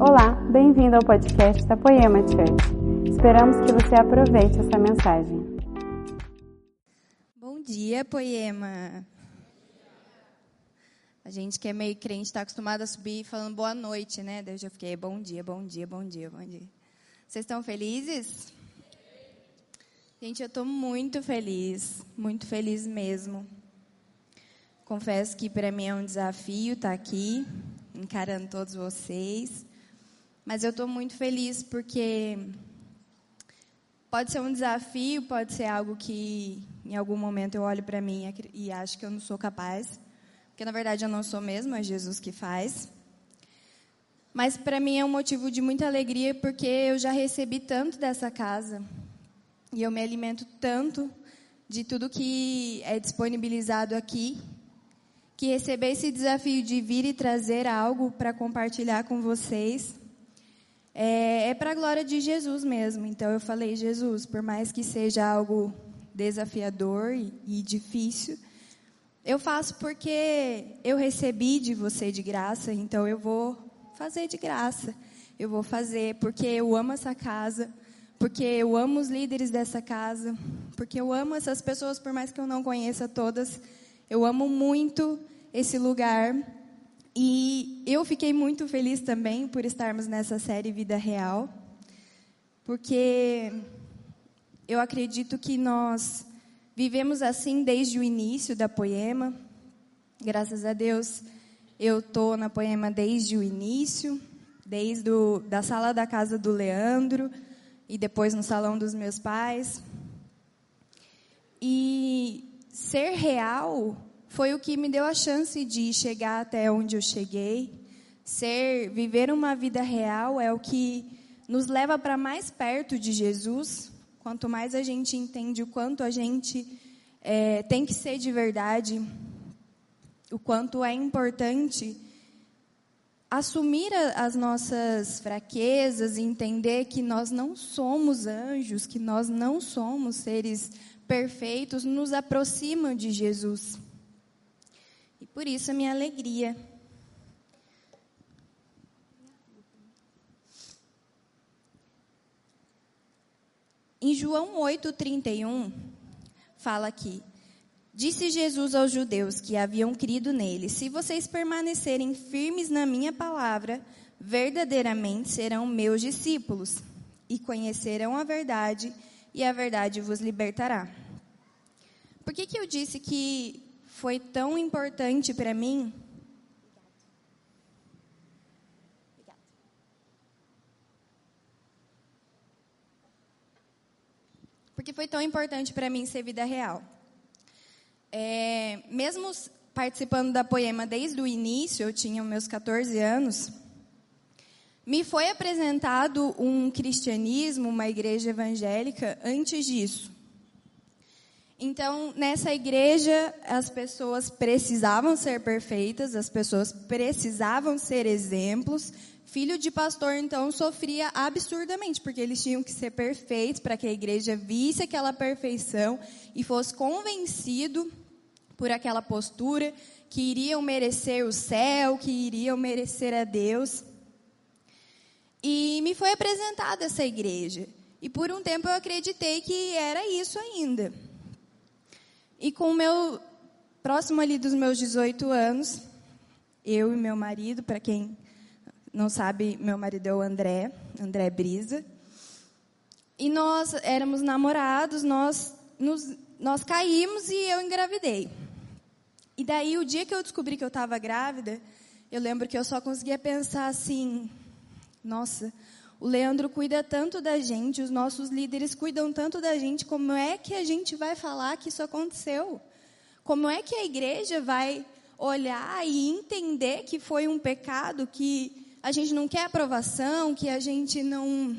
Olá, bem-vindo ao podcast da Poema Church. Esperamos que você aproveite essa mensagem. Bom dia, Poema. A gente que é meio crente está acostumado a subir falando boa noite, né? Daí eu já fiquei bom dia, bom dia, bom dia, bom dia. Vocês estão felizes? Gente, eu estou muito feliz, muito feliz mesmo. Confesso que para mim é um desafio estar aqui, encarando todos vocês. Mas eu estou muito feliz porque pode ser um desafio, pode ser algo que em algum momento eu olho para mim e acho que eu não sou capaz. Porque na verdade eu não sou mesmo, é Jesus que faz. Mas para mim é um motivo de muita alegria porque eu já recebi tanto dessa casa. E eu me alimento tanto de tudo que é disponibilizado aqui que receber esse desafio de vir e trazer algo para compartilhar com vocês é, é para a glória de Jesus mesmo. Então eu falei, Jesus, por mais que seja algo desafiador e, e difícil, eu faço porque eu recebi de você de graça, então eu vou fazer de graça. Eu vou fazer porque eu amo essa casa, porque eu amo os líderes dessa casa, porque eu amo essas pessoas, por mais que eu não conheça todas. Eu amo muito esse lugar. E eu fiquei muito feliz também por estarmos nessa série Vida Real, porque eu acredito que nós vivemos assim desde o início da Poema. Graças a Deus, eu tô na Poema desde o início, desde o, da sala da casa do Leandro e depois no salão dos meus pais. E ser real foi o que me deu a chance de chegar até onde eu cheguei. Ser, viver uma vida real é o que nos leva para mais perto de Jesus. Quanto mais a gente entende o quanto a gente é, tem que ser de verdade, o quanto é importante assumir a, as nossas fraquezas entender que nós não somos anjos, que nós não somos seres perfeitos, nos aproximam de Jesus. Por isso a minha alegria. Em João 8:31 fala aqui: Disse Jesus aos judeus que haviam crido nele: Se vocês permanecerem firmes na minha palavra, verdadeiramente serão meus discípulos e conhecerão a verdade, e a verdade vos libertará. Por que, que eu disse que foi tão importante para mim. Porque foi tão importante para mim ser vida real. É, mesmo participando da Poema desde o início, eu tinha meus 14 anos, me foi apresentado um cristianismo, uma igreja evangélica antes disso. Então, nessa igreja, as pessoas precisavam ser perfeitas, as pessoas precisavam ser exemplos. Filho de pastor, então, sofria absurdamente, porque eles tinham que ser perfeitos para que a igreja visse aquela perfeição e fosse convencido por aquela postura que iriam merecer o céu, que iriam merecer a Deus. E me foi apresentada essa igreja. E por um tempo eu acreditei que era isso ainda. E com o meu próximo ali dos meus 18 anos, eu e meu marido, para quem não sabe, meu marido é o André, André Brisa. E nós éramos namorados, nós nos, nós caímos e eu engravidei. E daí o dia que eu descobri que eu estava grávida, eu lembro que eu só conseguia pensar assim: nossa, o Leandro cuida tanto da gente, os nossos líderes cuidam tanto da gente, como é que a gente vai falar que isso aconteceu? Como é que a igreja vai olhar e entender que foi um pecado, que a gente não quer aprovação, que a gente não.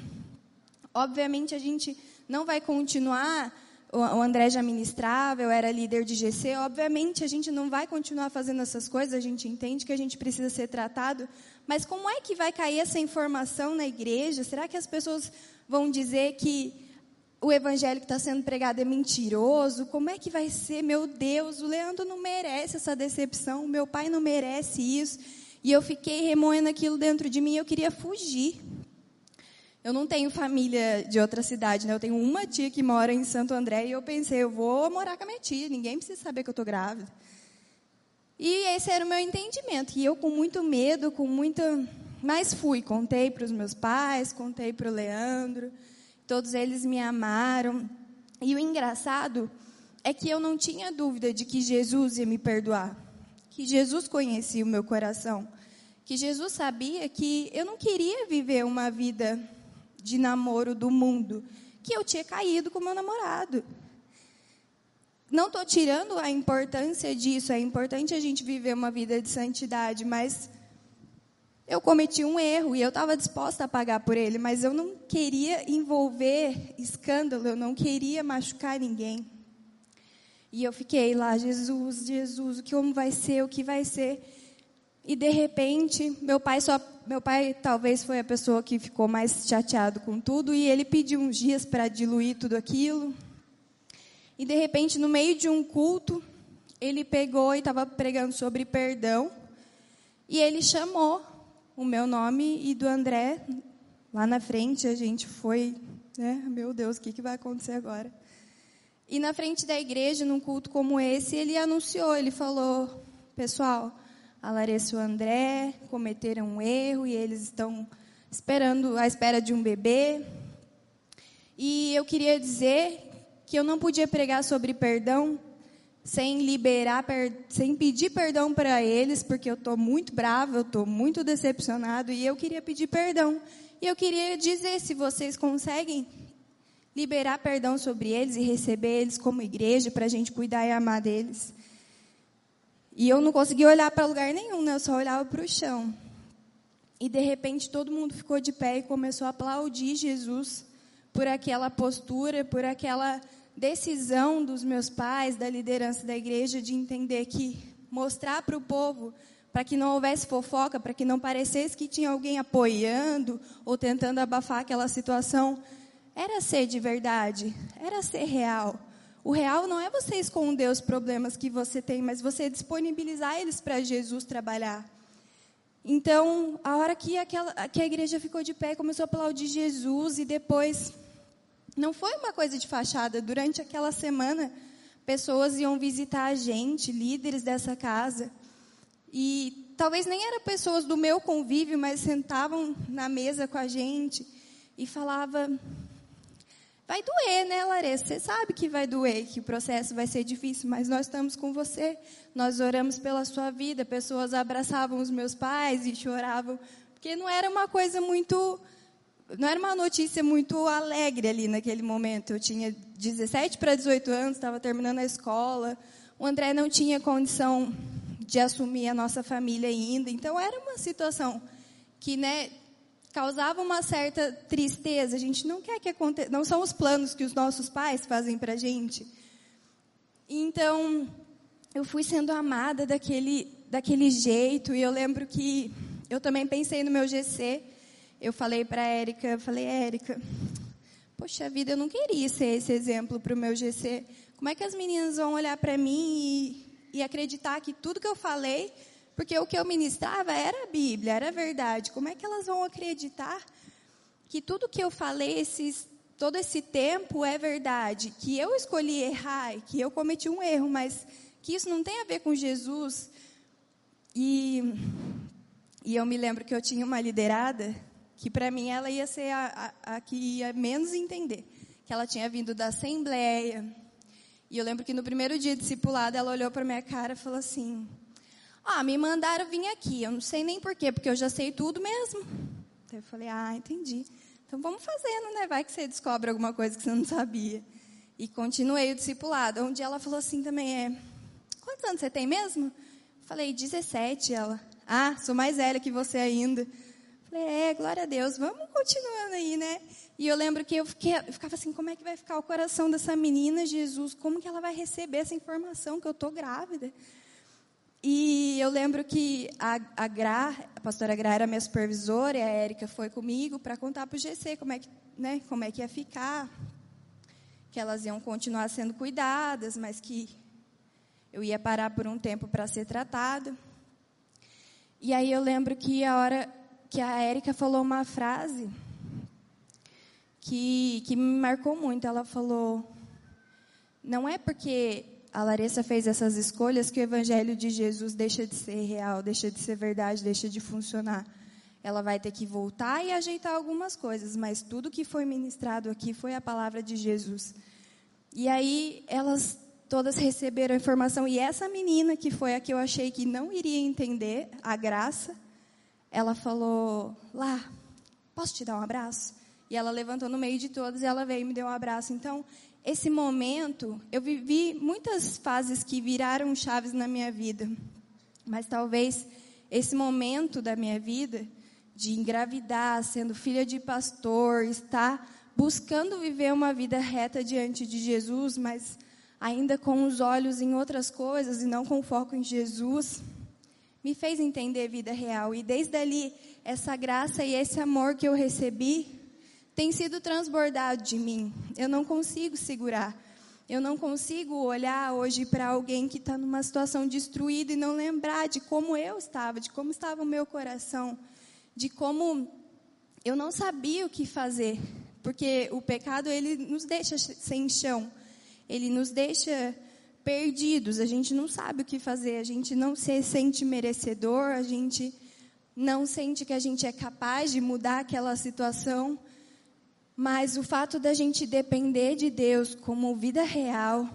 Obviamente, a gente não vai continuar. O André já ministrava, eu era líder de GC. Obviamente, a gente não vai continuar fazendo essas coisas, a gente entende que a gente precisa ser tratado, mas como é que vai cair essa informação na igreja? Será que as pessoas vão dizer que o evangelho que está sendo pregado é mentiroso? Como é que vai ser? Meu Deus, o Leandro não merece essa decepção, meu pai não merece isso. E eu fiquei remoendo aquilo dentro de mim, eu queria fugir. Eu não tenho família de outra cidade, né? Eu tenho uma tia que mora em Santo André e eu pensei, eu vou morar com a minha tia, ninguém precisa saber que eu estou grávida. E esse era o meu entendimento. E eu com muito medo, com muita. Mas fui, contei para os meus pais, contei para o Leandro, todos eles me amaram. E o engraçado é que eu não tinha dúvida de que Jesus ia me perdoar, que Jesus conhecia o meu coração, que Jesus sabia que eu não queria viver uma vida de namoro do mundo, que eu tinha caído com meu namorado. Não estou tirando a importância disso, é importante a gente viver uma vida de santidade, mas eu cometi um erro e eu estava disposta a pagar por ele, mas eu não queria envolver escândalo, eu não queria machucar ninguém. E eu fiquei lá, Jesus, Jesus, o que como vai ser, o que vai ser? E de repente, meu pai só, meu pai talvez foi a pessoa que ficou mais chateado com tudo e ele pediu uns dias para diluir tudo aquilo. E de repente, no meio de um culto, ele pegou e estava pregando sobre perdão. E ele chamou o meu nome e do André. Lá na frente a gente foi, né? Meu Deus, o que, que vai acontecer agora? E na frente da igreja, num culto como esse, ele anunciou, ele falou, pessoal, a Larissa e o André cometeram um erro e eles estão esperando, à espera de um bebê. E eu queria dizer que eu não podia pregar sobre perdão sem liberar, sem pedir perdão para eles, porque eu estou muito brava, eu estou muito decepcionado e eu queria pedir perdão. E eu queria dizer se vocês conseguem liberar perdão sobre eles e receber eles como igreja para a gente cuidar e amar deles. E eu não conseguia olhar para lugar nenhum, né? eu só olhava para o chão. E de repente todo mundo ficou de pé e começou a aplaudir Jesus por aquela postura, por aquela decisão dos meus pais, da liderança da igreja, de entender que mostrar para o povo, para que não houvesse fofoca, para que não parecesse que tinha alguém apoiando ou tentando abafar aquela situação, era ser de verdade, era ser real. O real não é você esconder os problemas que você tem, mas você disponibilizar eles para Jesus trabalhar. Então, a hora que, aquela, que a igreja ficou de pé, começou a aplaudir Jesus e depois não foi uma coisa de fachada. Durante aquela semana, pessoas iam visitar a gente, líderes dessa casa. E talvez nem eram pessoas do meu convívio, mas sentavam na mesa com a gente e falava Vai doer, né, Larissa? Você sabe que vai doer, que o processo vai ser difícil, mas nós estamos com você. Nós oramos pela sua vida. Pessoas abraçavam os meus pais e choravam, porque não era uma coisa muito não era uma notícia muito alegre ali naquele momento. Eu tinha 17 para 18 anos, estava terminando a escola. O André não tinha condição de assumir a nossa família ainda. Então era uma situação que, né, causava uma certa tristeza. A gente não quer que aconteça, não são os planos que os nossos pais fazem para a gente. Então, eu fui sendo amada daquele, daquele jeito e eu lembro que eu também pensei no meu GC eu falei para Érica, falei, Érica, poxa vida, eu não queria ser esse exemplo para o meu GC. Como é que as meninas vão olhar para mim e, e acreditar que tudo que eu falei, porque o que eu ministrava era a Bíblia, era a verdade. Como é que elas vão acreditar que tudo que eu falei esses, todo esse tempo é verdade? Que eu escolhi errar, que eu cometi um erro, mas que isso não tem a ver com Jesus. E, e eu me lembro que eu tinha uma liderada que para mim ela ia ser a, a, a, que ia menos entender, que ela tinha vindo da Assembleia. E eu lembro que no primeiro dia discipulado ela olhou para minha cara e falou assim: Ah, me mandaram vir aqui, eu não sei nem porquê, porque eu já sei tudo mesmo. Então eu falei: Ah, entendi. Então vamos fazendo, né? Vai que você descobre alguma coisa que você não sabia. E continuei o discipulado, onde ela falou assim também: é, Quantos anos você tem mesmo? Falei: 17. Ela: Ah, sou mais velha que você ainda. Falei, é, glória a Deus, vamos continuando aí, né? E eu lembro que eu, fiquei, eu ficava assim, como é que vai ficar o coração dessa menina, Jesus? Como que ela vai receber essa informação que eu estou grávida? E eu lembro que a, a Gra, a pastora Gra era minha supervisora, e a Érica foi comigo para contar para o GC como é, que, né, como é que ia ficar, que elas iam continuar sendo cuidadas, mas que eu ia parar por um tempo para ser tratada. E aí eu lembro que a hora que a Érica falou uma frase que, que me marcou muito. Ela falou: Não é porque a Larissa fez essas escolhas que o evangelho de Jesus deixa de ser real, deixa de ser verdade, deixa de funcionar. Ela vai ter que voltar e ajeitar algumas coisas, mas tudo que foi ministrado aqui foi a palavra de Jesus. E aí elas todas receberam a informação e essa menina que foi a que eu achei que não iria entender a graça, ela falou: "Lá, posso te dar um abraço?" E ela levantou no meio de todas e ela veio e me deu um abraço. Então, esse momento, eu vivi muitas fases que viraram chaves na minha vida. Mas talvez esse momento da minha vida, de engravidar, sendo filha de pastor, estar buscando viver uma vida reta diante de Jesus, mas ainda com os olhos em outras coisas e não com foco em Jesus, me fez entender vida real. E desde ali, essa graça e esse amor que eu recebi tem sido transbordado de mim. Eu não consigo segurar. Eu não consigo olhar hoje para alguém que está numa situação destruída e não lembrar de como eu estava, de como estava o meu coração, de como eu não sabia o que fazer, porque o pecado ele nos deixa sem chão, ele nos deixa perdidos. A gente não sabe o que fazer, a gente não se sente merecedor, a gente não sente que a gente é capaz de mudar aquela situação. Mas o fato da gente depender de Deus como vida real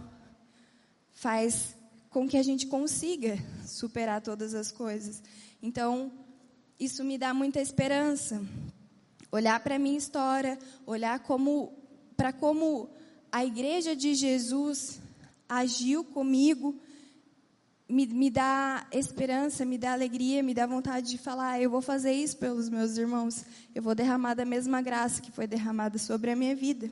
faz com que a gente consiga superar todas as coisas. Então, isso me dá muita esperança. Olhar para a minha história, olhar como para como a igreja de Jesus agiu comigo me, me dá esperança, me dá alegria, me dá vontade de falar: eu vou fazer isso pelos meus irmãos, eu vou derramar da mesma graça que foi derramada sobre a minha vida.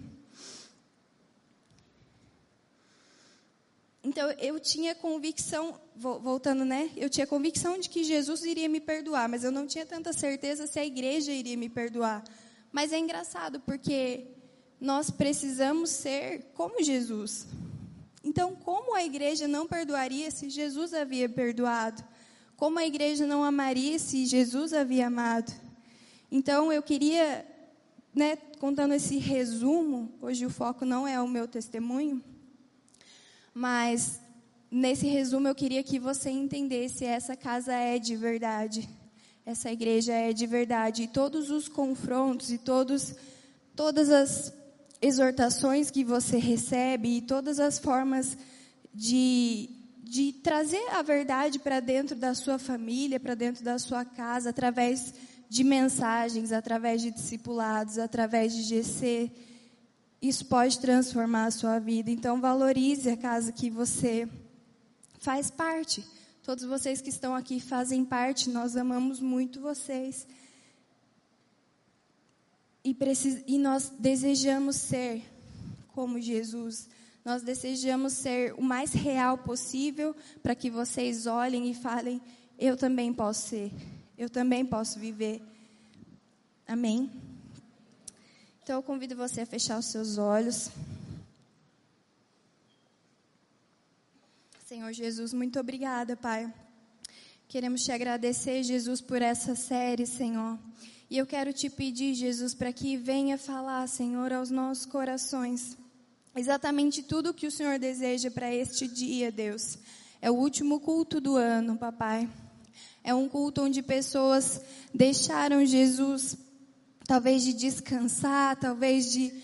Então eu tinha convicção, voltando, né? Eu tinha convicção de que Jesus iria me perdoar, mas eu não tinha tanta certeza se a igreja iria me perdoar. Mas é engraçado porque nós precisamos ser como Jesus. Então, como a igreja não perdoaria se Jesus havia perdoado? Como a igreja não amaria se Jesus havia amado? Então, eu queria, né, contando esse resumo, hoje o foco não é o meu testemunho, mas nesse resumo eu queria que você entendesse: essa casa é de verdade, essa igreja é de verdade, e todos os confrontos e todos, todas as exortações que você recebe e todas as formas de, de trazer a verdade para dentro da sua família, para dentro da sua casa, através de mensagens, através de discipulados, através de GC. Isso pode transformar a sua vida. Então, valorize a casa que você faz parte. Todos vocês que estão aqui fazem parte, nós amamos muito vocês. E, precis, e nós desejamos ser como Jesus. Nós desejamos ser o mais real possível para que vocês olhem e falem: eu também posso ser, eu também posso viver. Amém? Então eu convido você a fechar os seus olhos. Senhor Jesus, muito obrigada, Pai. Queremos te agradecer, Jesus, por essa série, Senhor. E eu quero te pedir, Jesus, para que venha falar, Senhor, aos nossos corações. Exatamente tudo o que o Senhor deseja para este dia, Deus. É o último culto do ano, papai. É um culto onde pessoas deixaram Jesus, talvez de descansar, talvez de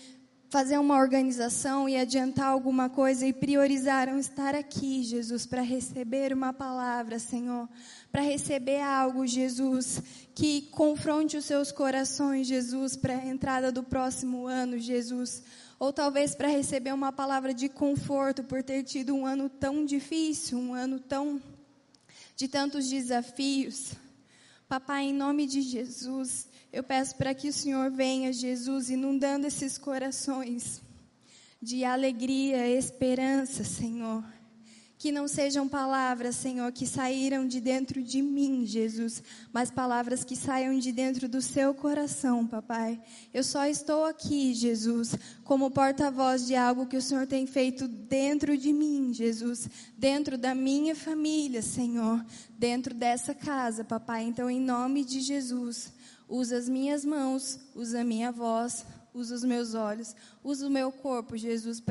fazer uma organização e adiantar alguma coisa e priorizaram estar aqui, Jesus, para receber uma palavra, Senhor, para receber algo, Jesus, que confronte os seus corações, Jesus, para a entrada do próximo ano, Jesus, ou talvez para receber uma palavra de conforto por ter tido um ano tão difícil, um ano tão de tantos desafios. Papai, em nome de Jesus, eu peço para que o Senhor venha, Jesus, inundando esses corações de alegria, esperança, Senhor. Que não sejam palavras, Senhor, que saíram de dentro de mim, Jesus, mas palavras que saiam de dentro do seu coração, papai. Eu só estou aqui, Jesus, como porta-voz de algo que o Senhor tem feito dentro de mim, Jesus, dentro da minha família, Senhor, dentro dessa casa, papai. Então, em nome de Jesus, usa as minhas mãos, usa a minha voz, usa os meus olhos, usa o meu corpo, Jesus,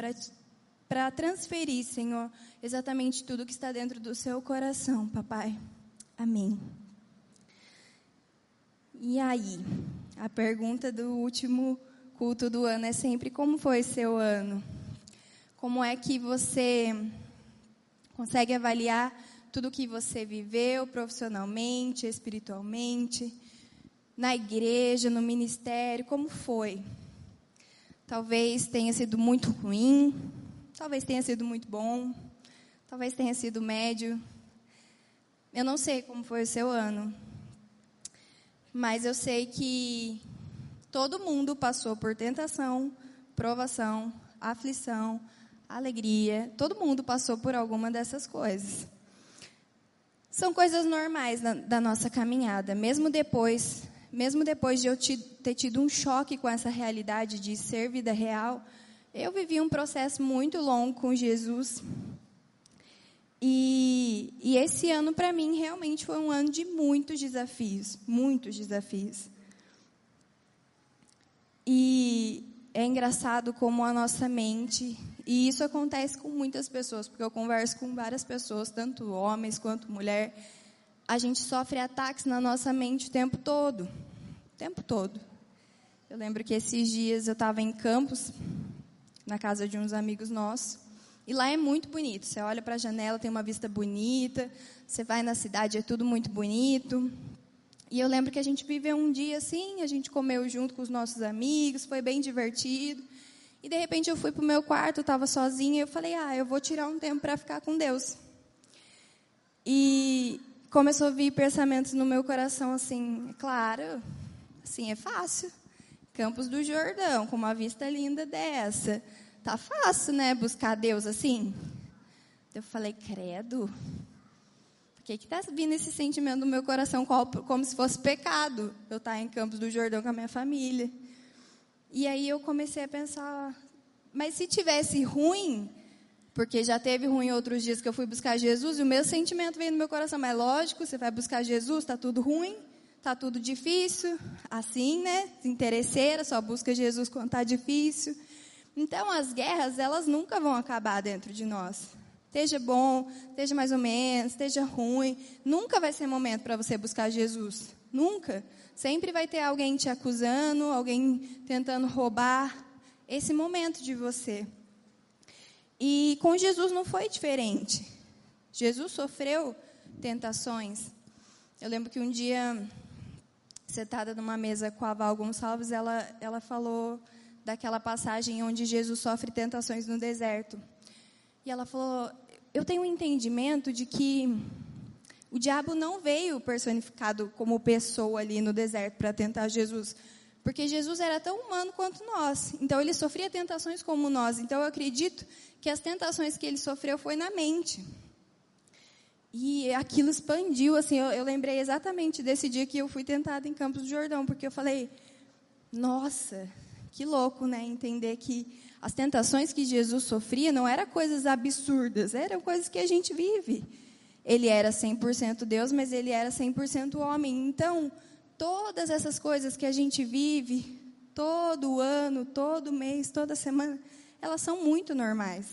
para transferir, Senhor, exatamente tudo que está dentro do seu coração, papai. Amém. E aí, a pergunta do último culto do ano é sempre: como foi seu ano? Como é que você consegue avaliar tudo que você viveu profissionalmente, espiritualmente, na igreja, no ministério? Como foi? Talvez tenha sido muito ruim, Talvez tenha sido muito bom, talvez tenha sido médio. Eu não sei como foi o seu ano, mas eu sei que todo mundo passou por tentação, provação, aflição, alegria. Todo mundo passou por alguma dessas coisas. São coisas normais da, da nossa caminhada, mesmo depois, mesmo depois de eu ter tido um choque com essa realidade de ser vida real eu vivi um processo muito longo com Jesus. E, e esse ano, para mim, realmente foi um ano de muitos desafios muitos desafios. E é engraçado como a nossa mente, e isso acontece com muitas pessoas, porque eu converso com várias pessoas, tanto homens quanto mulher, a gente sofre ataques na nossa mente o tempo todo. O tempo todo. Eu lembro que esses dias eu estava em Campos, na casa de uns amigos nossos. E lá é muito bonito. Você olha para a janela, tem uma vista bonita. Você vai na cidade, é tudo muito bonito. E eu lembro que a gente viveu um dia assim, a gente comeu junto com os nossos amigos, foi bem divertido. E de repente eu fui para o meu quarto, estava sozinha, e eu falei: "Ah, eu vou tirar um tempo para ficar com Deus". E começou a vir pensamentos no meu coração assim, claro, assim é fácil. Campos do Jordão, com uma vista linda dessa tá fácil, né? Buscar Deus assim. Eu falei, credo. Por que está vindo esse sentimento no meu coração como se fosse pecado? Eu estar tá em Campos do Jordão com a minha família. E aí eu comecei a pensar, mas se tivesse ruim, porque já teve ruim outros dias que eu fui buscar Jesus, e o meu sentimento veio no meu coração, mas lógico, você vai buscar Jesus, está tudo ruim, está tudo difícil, assim, né? Interesseira, só busca Jesus quando está difícil. Então, as guerras, elas nunca vão acabar dentro de nós. Esteja bom, esteja mais ou menos, esteja ruim, nunca vai ser momento para você buscar Jesus. Nunca. Sempre vai ter alguém te acusando, alguém tentando roubar esse momento de você. E com Jesus não foi diferente. Jesus sofreu tentações. Eu lembro que um dia, sentada numa mesa com a Val Gonçalves, ela, ela falou daquela passagem onde Jesus sofre tentações no deserto. E ela falou: Eu tenho um entendimento de que o diabo não veio personificado como pessoa ali no deserto para tentar Jesus, porque Jesus era tão humano quanto nós. Então ele sofria tentações como nós. Então eu acredito que as tentações que ele sofreu foi na mente. E aquilo expandiu, assim, eu, eu lembrei exatamente desse dia que eu fui tentada em Campos do Jordão, porque eu falei, nossa, que louco, né? Entender que as tentações que Jesus sofria não eram coisas absurdas, eram coisas que a gente vive. Ele era 100% Deus, mas ele era 100% homem. Então, todas essas coisas que a gente vive, todo ano, todo mês, toda semana, elas são muito normais.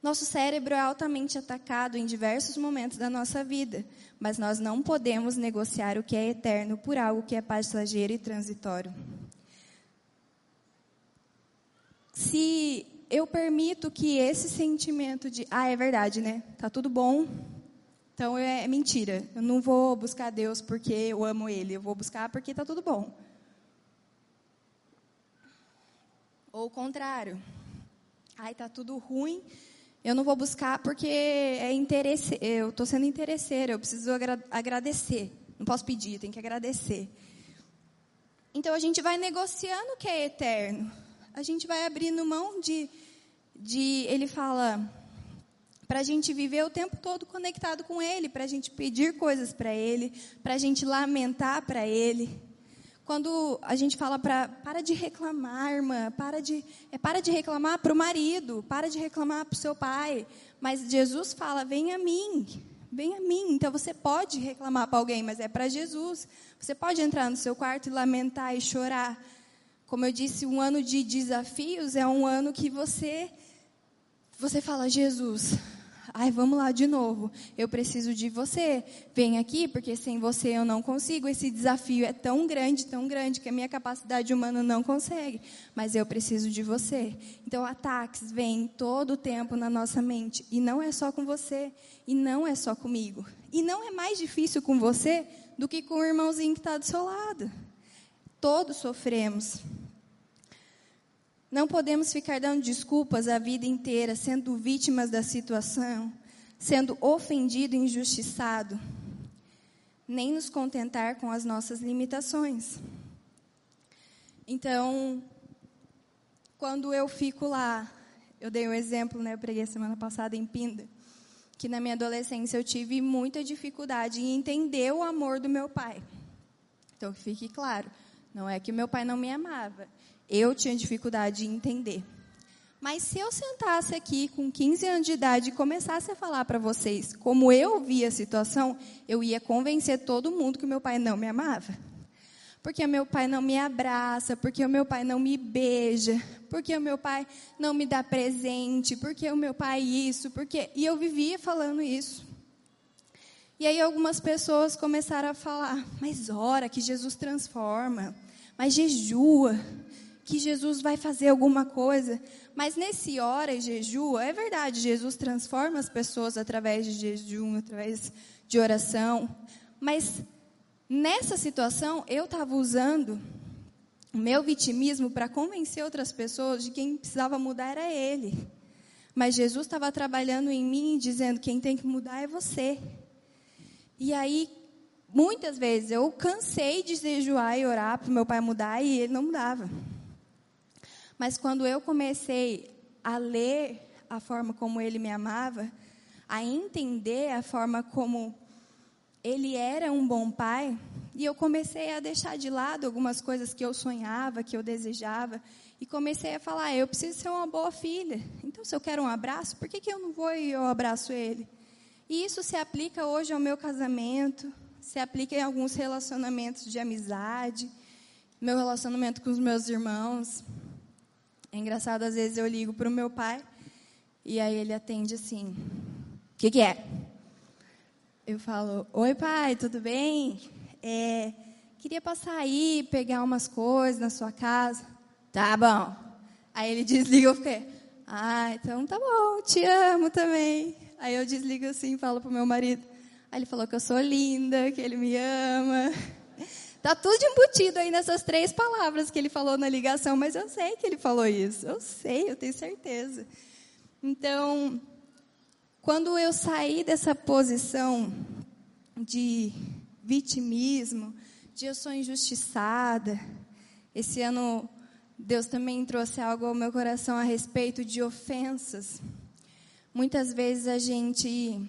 Nosso cérebro é altamente atacado em diversos momentos da nossa vida, mas nós não podemos negociar o que é eterno por algo que é passageiro e transitório se eu permito que esse sentimento de, ah, é verdade, né? Tá tudo bom. Então é, é mentira. Eu não vou buscar Deus porque eu amo Ele. Eu vou buscar porque tá tudo bom. Ou o contrário. Ai, tá tudo ruim. Eu não vou buscar porque é interesse. Eu estou sendo interesseira. Eu preciso agra agradecer. Não posso pedir, tem que agradecer. Então a gente vai negociando o que é eterno a gente vai abrindo mão de, de ele fala para a gente viver o tempo todo conectado com Ele, para a gente pedir coisas para Ele, para a gente lamentar para Ele. Quando a gente fala para para de reclamar, irmã, para de é para de reclamar para o marido, para de reclamar para o seu pai, mas Jesus fala: vem a mim, vem a mim. Então você pode reclamar para alguém, mas é para Jesus. Você pode entrar no seu quarto e lamentar e chorar. Como eu disse, um ano de desafios é um ano que você você fala: Jesus, Ai, vamos lá de novo. Eu preciso de você. Vem aqui, porque sem você eu não consigo. Esse desafio é tão grande, tão grande, que a minha capacidade humana não consegue. Mas eu preciso de você. Então, ataques vêm todo o tempo na nossa mente. E não é só com você. E não é só comigo. E não é mais difícil com você do que com o irmãozinho que está do seu lado. Todos sofremos. Não podemos ficar dando desculpas a vida inteira, sendo vítimas da situação, sendo ofendido injustiçado, nem nos contentar com as nossas limitações. Então, quando eu fico lá, eu dei um exemplo, né, eu preguei semana passada em Pinda, que na minha adolescência eu tive muita dificuldade em entender o amor do meu pai. Então, fique claro, não é que meu pai não me amava, eu tinha dificuldade de entender. Mas se eu sentasse aqui com 15 anos de idade e começasse a falar para vocês como eu via a situação, eu ia convencer todo mundo que meu pai não me amava. Porque meu pai não me abraça, porque o meu pai não me beija, porque o meu pai não me dá presente, porque o meu pai isso, porque e eu vivia falando isso. E aí algumas pessoas começaram a falar: "Mas ora que Jesus transforma, mas jejua, que Jesus vai fazer alguma coisa. Mas nesse hora e jejum, é verdade, Jesus transforma as pessoas através de jejum, através de oração. Mas nessa situação, eu estava usando o meu vitimismo para convencer outras pessoas de que quem precisava mudar era ele. Mas Jesus estava trabalhando em mim, dizendo: quem tem que mudar é você. E aí, muitas vezes, eu cansei de jejuar e orar para o meu pai mudar e ele não mudava. Mas quando eu comecei a ler a forma como ele me amava, a entender a forma como ele era um bom pai, e eu comecei a deixar de lado algumas coisas que eu sonhava, que eu desejava, e comecei a falar: eu preciso ser uma boa filha. Então, se eu quero um abraço, por que, que eu não vou e eu abraço ele? E isso se aplica hoje ao meu casamento, se aplica em alguns relacionamentos de amizade, meu relacionamento com os meus irmãos. É engraçado, às vezes eu ligo para o meu pai e aí ele atende assim: O que, que é? Eu falo: Oi, pai, tudo bem? É, queria passar aí, pegar umas coisas na sua casa. Tá bom. Aí ele desliga, eu fiquei: Ah, então tá bom, te amo também. Aí eu desligo assim e falo pro meu marido. Aí ele falou que eu sou linda, que ele me ama. Tá tudo embutido aí nessas três palavras que ele falou na ligação, mas eu sei que ele falou isso. Eu sei, eu tenho certeza. Então, quando eu saí dessa posição de vitimismo, de eu sou injustiçada, esse ano Deus também trouxe algo ao meu coração a respeito de ofensas. Muitas vezes a gente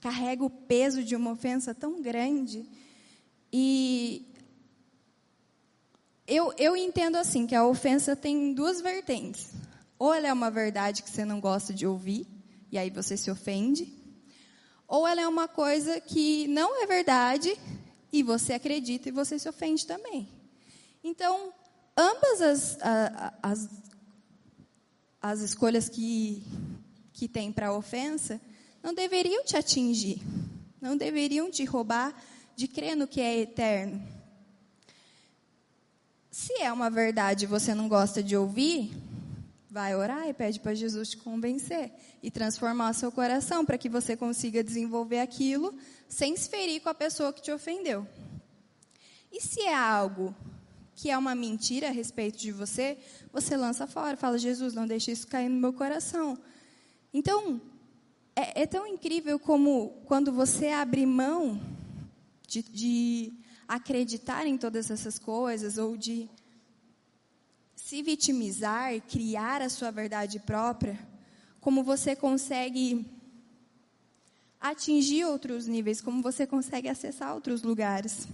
carrega o peso de uma ofensa tão grande e eu, eu entendo assim, que a ofensa tem duas vertentes. Ou ela é uma verdade que você não gosta de ouvir, e aí você se ofende. Ou ela é uma coisa que não é verdade, e você acredita e você se ofende também. Então, ambas as, as, as escolhas que, que tem para a ofensa não deveriam te atingir, não deveriam te roubar de crer no que é eterno. Se é uma verdade e você não gosta de ouvir, vai orar e pede para Jesus te convencer e transformar seu coração para que você consiga desenvolver aquilo sem se ferir com a pessoa que te ofendeu. E se é algo que é uma mentira a respeito de você, você lança fora, fala: Jesus, não deixe isso cair no meu coração. Então, é, é tão incrível como quando você abre mão de, de acreditar em todas essas coisas ou de se vitimizar, criar a sua verdade própria, como você consegue atingir outros níveis, como você consegue acessar outros lugares.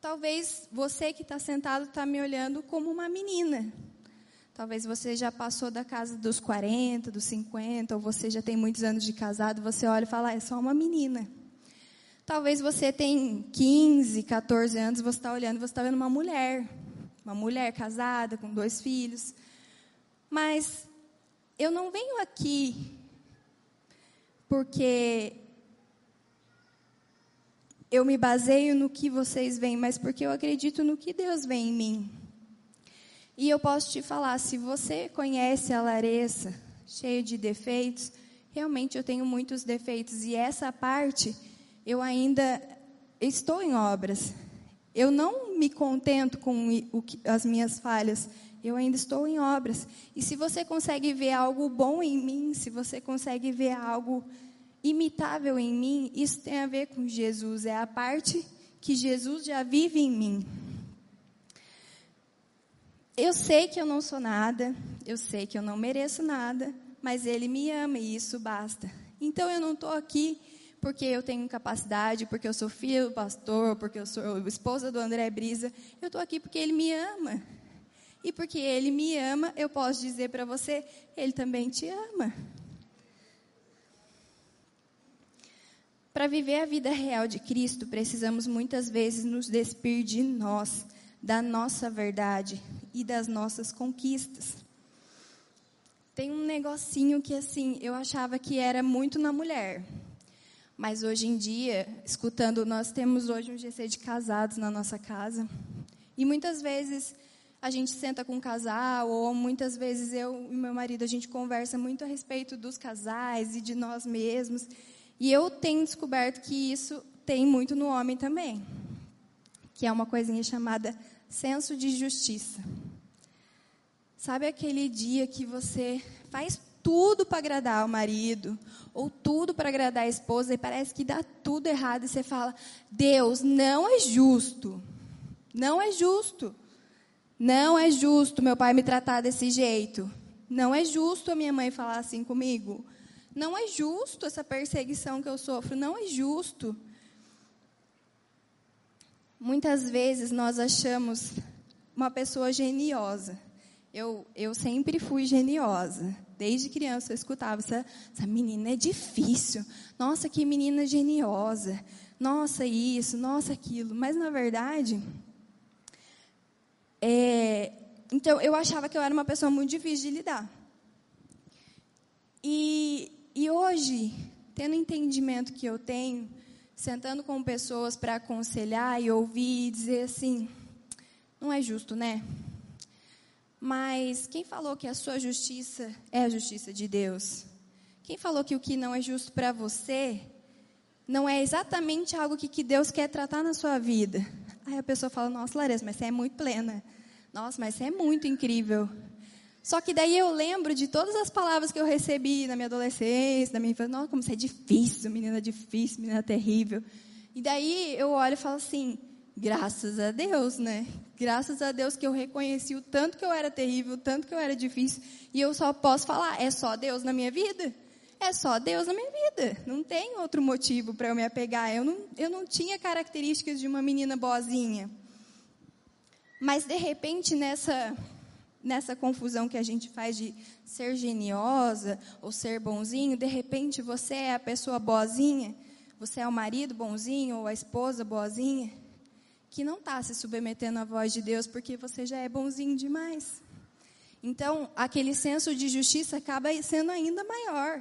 Talvez você que está sentado está me olhando como uma menina. Talvez você já passou da casa dos 40, dos 50, ou você já tem muitos anos de casado, você olha e fala, ah, é só uma menina. Talvez você tem 15, 14 anos, você está olhando, você está vendo uma mulher, uma mulher casada com dois filhos. Mas eu não venho aqui porque eu me baseio no que vocês veem, mas porque eu acredito no que Deus vê em mim. E eu posso te falar, se você conhece a Larissa, cheia de defeitos, realmente eu tenho muitos defeitos e essa parte eu ainda estou em obras. Eu não me contento com as minhas falhas, eu ainda estou em obras. E se você consegue ver algo bom em mim, se você consegue ver algo imitável em mim, isso tem a ver com Jesus, é a parte que Jesus já vive em mim. Eu sei que eu não sou nada, eu sei que eu não mereço nada, mas Ele me ama e isso basta. Então eu não estou aqui porque eu tenho capacidade, porque eu sou filho do pastor, porque eu sou esposa do André Brisa. Eu estou aqui porque Ele me ama. E porque Ele me ama, eu posso dizer para você, Ele também te ama. Para viver a vida real de Cristo, precisamos muitas vezes nos despir de nós, da nossa verdade, e das nossas conquistas. Tem um negocinho que assim, eu achava que era muito na mulher. Mas hoje em dia, escutando, nós temos hoje um GC de casados na nossa casa. E muitas vezes a gente senta com um casal, ou muitas vezes eu e meu marido, a gente conversa muito a respeito dos casais e de nós mesmos. E eu tenho descoberto que isso tem muito no homem também. Que é uma coisinha chamada senso de justiça. Sabe aquele dia que você faz tudo para agradar o marido, ou tudo para agradar a esposa, e parece que dá tudo errado, e você fala: Deus, não é justo. Não é justo. Não é justo meu pai me tratar desse jeito. Não é justo a minha mãe falar assim comigo. Não é justo essa perseguição que eu sofro. Não é justo. Muitas vezes nós achamos uma pessoa geniosa eu, eu sempre fui geniosa. Desde criança eu escutava, essa, essa menina é difícil. Nossa, que menina geniosa. Nossa, isso, nossa, aquilo. Mas, na verdade, é, então eu achava que eu era uma pessoa muito difícil de lidar. E, e hoje, tendo o entendimento que eu tenho, sentando com pessoas para aconselhar e ouvir e dizer assim: não é justo, né? Mas quem falou que a sua justiça é a justiça de Deus? Quem falou que o que não é justo para você não é exatamente algo que, que Deus quer tratar na sua vida? Aí a pessoa fala: Nossa, Larissa, mas você é muito plena. Nossa, mas você é muito incrível. Só que daí eu lembro de todas as palavras que eu recebi na minha adolescência, na minha infância. Nossa, como você é difícil, menina difícil, menina terrível. E daí eu olho e falo assim: Graças a Deus, né? Graças a Deus que eu reconheci o tanto que eu era terrível, o tanto que eu era difícil. E eu só posso falar, é só Deus na minha vida? É só Deus na minha vida. Não tem outro motivo para eu me apegar. Eu não, eu não tinha características de uma menina boazinha. Mas, de repente, nessa, nessa confusão que a gente faz de ser geniosa ou ser bonzinho, de repente você é a pessoa boazinha, você é o marido bonzinho ou a esposa boazinha que não está se submetendo à voz de Deus porque você já é bonzinho demais. Então, aquele senso de justiça acaba sendo ainda maior.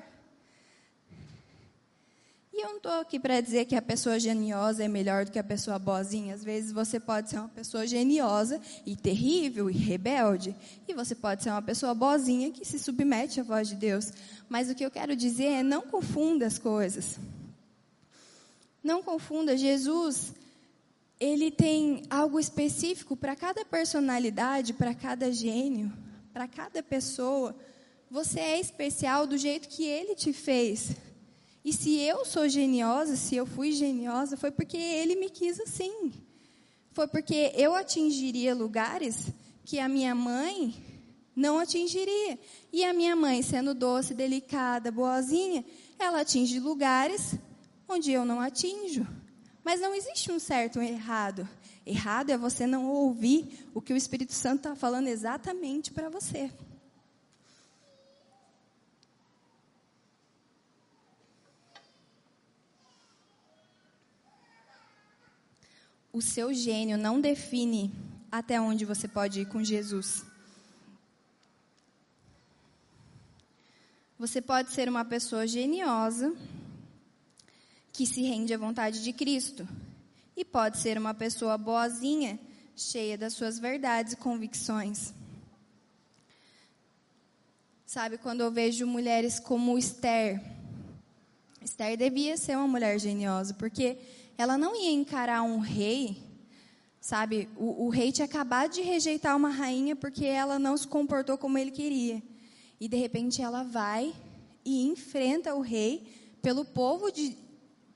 E eu não estou aqui para dizer que a pessoa geniosa é melhor do que a pessoa boazinha. Às vezes você pode ser uma pessoa geniosa e terrível e rebelde. E você pode ser uma pessoa boazinha que se submete à voz de Deus. Mas o que eu quero dizer é não confunda as coisas. Não confunda. Jesus ele tem algo específico para cada personalidade, para cada gênio, para cada pessoa. Você é especial do jeito que ele te fez. E se eu sou geniosa, se eu fui geniosa, foi porque ele me quis assim. Foi porque eu atingiria lugares que a minha mãe não atingiria. E a minha mãe, sendo doce, delicada, boazinha, ela atinge lugares onde eu não atinjo. Mas não existe um certo ou um errado. Errado é você não ouvir o que o Espírito Santo está falando exatamente para você. O seu gênio não define até onde você pode ir com Jesus. Você pode ser uma pessoa geniosa que se rende à vontade de Cristo, e pode ser uma pessoa boazinha, cheia das suas verdades e convicções. Sabe, quando eu vejo mulheres como Esther, Esther devia ser uma mulher geniosa, porque ela não ia encarar um rei, sabe? O, o rei tinha acabado de rejeitar uma rainha porque ela não se comportou como ele queria. E de repente ela vai e enfrenta o rei pelo povo, de,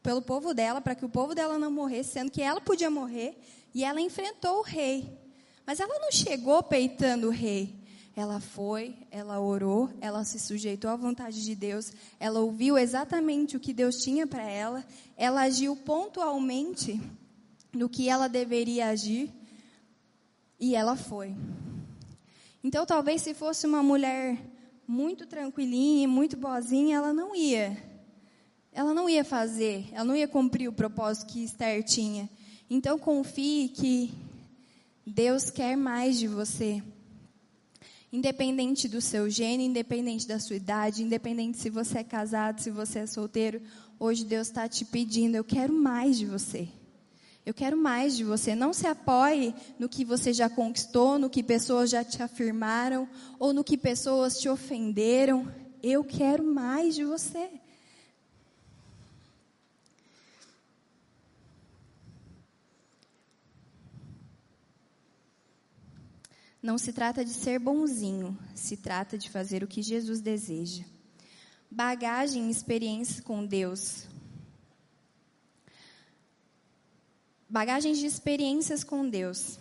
pelo povo dela, para que o povo dela não morresse, sendo que ela podia morrer, e ela enfrentou o rei. Mas ela não chegou peitando o rei. Ela foi, ela orou, ela se sujeitou à vontade de Deus, ela ouviu exatamente o que Deus tinha para ela, ela agiu pontualmente no que ela deveria agir e ela foi. Então, talvez se fosse uma mulher muito tranquilinha, muito boazinha, ela não ia. Ela não ia fazer, ela não ia cumprir o propósito que Esther tinha. Então confie que Deus quer mais de você. Independente do seu gênero, independente da sua idade, independente se você é casado, se você é solteiro, hoje Deus está te pedindo: eu quero mais de você. Eu quero mais de você. Não se apoie no que você já conquistou, no que pessoas já te afirmaram, ou no que pessoas te ofenderam. Eu quero mais de você. Não se trata de ser bonzinho, se trata de fazer o que Jesus deseja. Bagagem e experiência com Deus Bagagens de experiências com Deus.